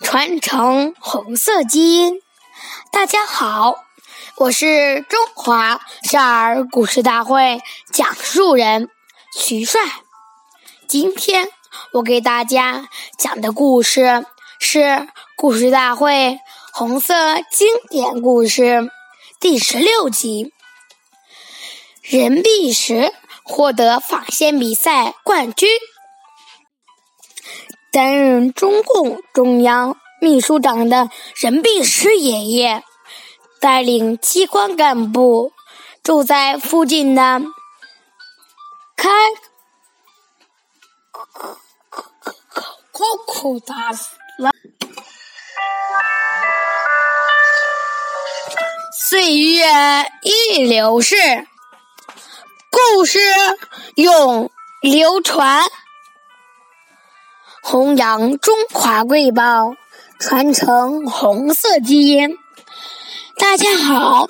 传承红色基因。大家好，我是中华少儿故事大会讲述人徐帅。今天我给大家讲的故事是故事大会红色经典故事第十六集。任弼时获得纺线比赛冠军。担任中共中央秘书长的任弼时爷爷，带领机关干部住在附近的开库库达拉。岁月易流逝，故事永流传。弘扬中华瑰宝，传承红色基因。大家好，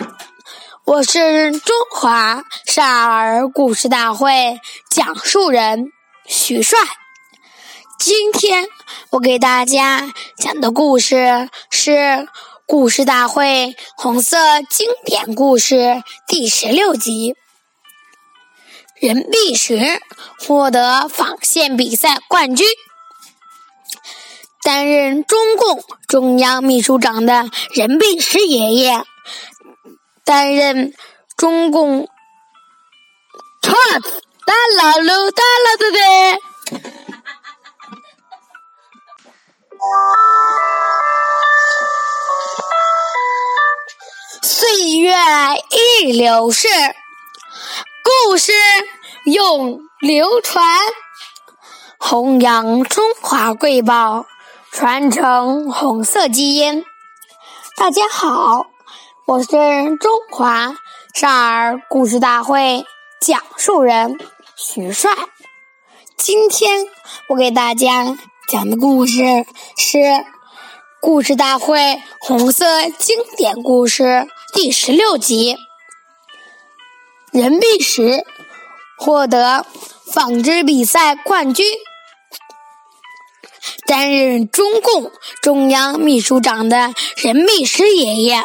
我是中华少儿故事大会讲述人许帅。今天我给大家讲的故事是故事大会红色经典故事第十六集。任弼时获得纺线比赛冠军。担任中共中央秘书长的任弼时爷爷，担任中共。哒啦噜哒啦哒哒。岁月易流逝，故事永流传，弘扬中华瑰宝。传承红色基因。大家好，我是中华少儿故事大会讲述人徐帅。今天我给大家讲的故事是故事大会红色经典故事第十六集。任弼时获得纺织比赛冠军。担任中共中央秘书长的任弼时爷爷，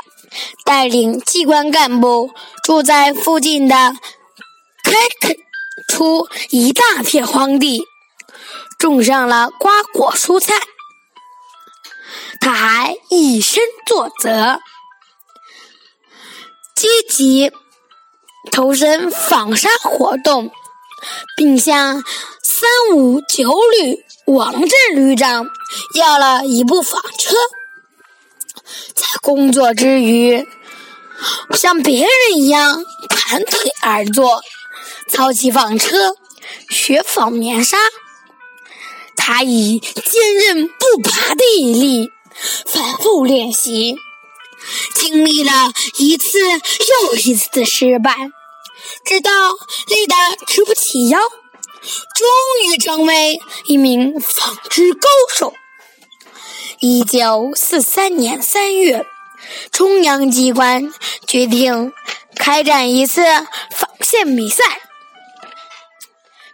带领机关干部住在附近的开垦出一大片荒地，种上了瓜果蔬菜。他还以身作则，积极投身纺纱活动，并向三五九旅。王震旅长要了一部纺车，在工作之余，像别人一样盘腿而坐，操起纺车，学纺棉纱。他以坚韧不拔的毅力反复练习，经历了一次又一次的失败，直到累得直不起腰。终于成为一名纺织高手。一九四三年三月，中央机关决定开展一次纺线比赛。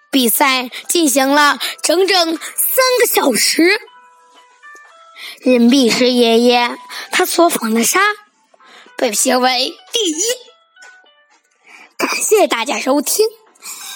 比赛进行了整整三个小时。任弼时爷爷他所纺的纱被评为第一。感谢大家收听。